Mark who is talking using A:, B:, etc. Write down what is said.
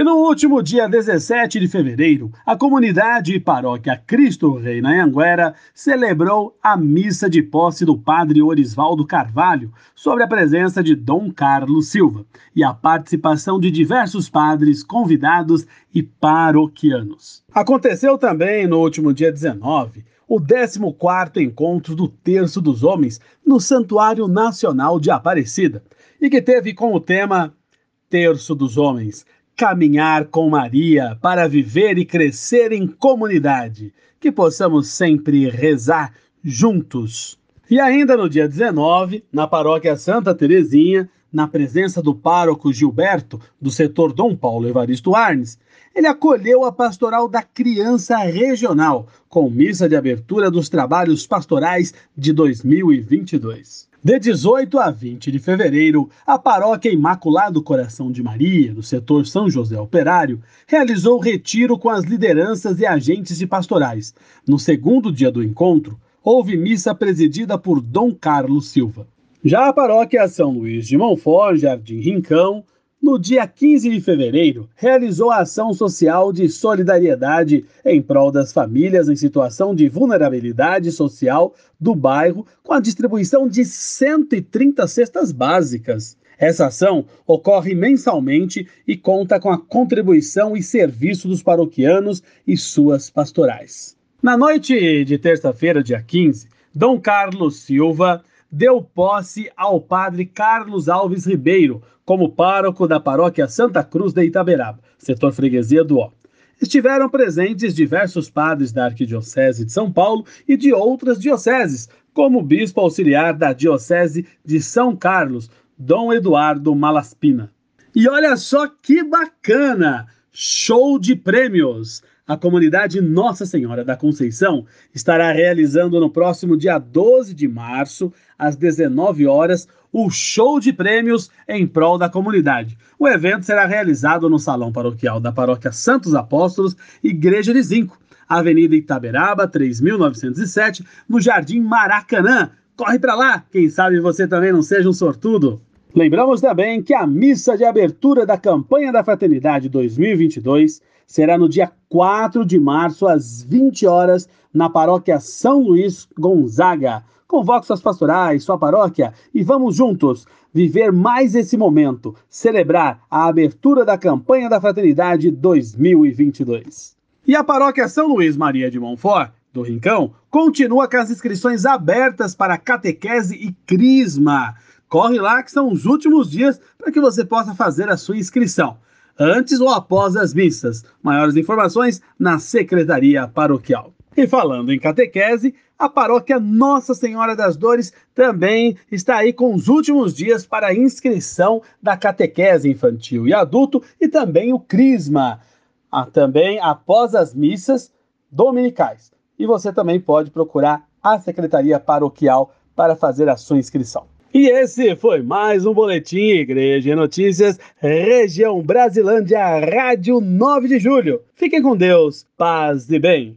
A: E no último dia 17 de fevereiro, a comunidade e paróquia Cristo Rei na Anguera celebrou a missa de posse do padre Orisvaldo Carvalho, sobre a presença de Dom Carlos Silva e a participação de diversos padres, convidados e paroquianos. Aconteceu também no último dia 19 o 14º encontro do Terço dos Homens no Santuário Nacional de Aparecida, e que teve como tema Terço dos Homens, caminhar com Maria para viver e crescer em comunidade, que possamos sempre rezar juntos. E ainda no dia 19, na paróquia Santa Terezinha, na presença do pároco Gilberto, do setor Dom Paulo Evaristo Arnes, ele acolheu a pastoral da criança regional, com missa de abertura dos trabalhos pastorais de 2022. De 18 a 20 de fevereiro, a paróquia Imaculado Coração de Maria, do setor São José Operário, realizou retiro com as lideranças e agentes de pastorais. No segundo dia do encontro, houve missa presidida por Dom Carlos Silva. Já a paróquia São Luís de Monfort, Jardim Rincão, no dia 15 de fevereiro, realizou a ação social de solidariedade em prol das famílias em situação de vulnerabilidade social do bairro, com a distribuição de 130 cestas básicas. Essa ação ocorre mensalmente e conta com a contribuição e serviço dos paroquianos e suas pastorais. Na noite de terça-feira, dia 15, Dom Carlos Silva deu posse ao padre Carlos Alves Ribeiro como pároco da paróquia Santa Cruz de Itaberaba, setor freguesia do Ó. Estiveram presentes diversos padres da Arquidiocese de São Paulo e de outras dioceses, como o bispo auxiliar da Diocese de São Carlos, Dom Eduardo Malaspina. E olha só que bacana! Show de prêmios! A comunidade Nossa Senhora da Conceição estará realizando no próximo dia 12 de março, às 19 horas, o show de prêmios em prol da comunidade. O evento será realizado no Salão Paroquial da Paróquia Santos Apóstolos, Igreja de Zinco, Avenida Itaberaba, 3907, no Jardim Maracanã. Corre para lá, quem sabe você também não seja um sortudo. Lembramos também que a missa de abertura da campanha da Fraternidade 2022 será no dia 4 de março, às 20 horas, na paróquia São Luís Gonzaga. Convoque suas pastorais, sua paróquia e vamos juntos viver mais esse momento, celebrar a abertura da campanha da Fraternidade 2022. E a paróquia São Luís Maria de Montfort, do Rincão, continua com as inscrições abertas para catequese e crisma. Corre lá que são os últimos dias para que você possa fazer a sua inscrição antes ou após as missas. Maiores informações na Secretaria Paroquial. E falando em catequese, a paróquia Nossa Senhora das Dores também está aí com os últimos dias para a inscrição da catequese infantil e adulto e também o Crisma, ah, também após as missas dominicais. E você também pode procurar a Secretaria Paroquial para fazer a sua inscrição. E esse foi mais um Boletim Igreja Notícias, Região Brasilândia, Rádio 9 de Julho. Fiquem com Deus, paz e bem.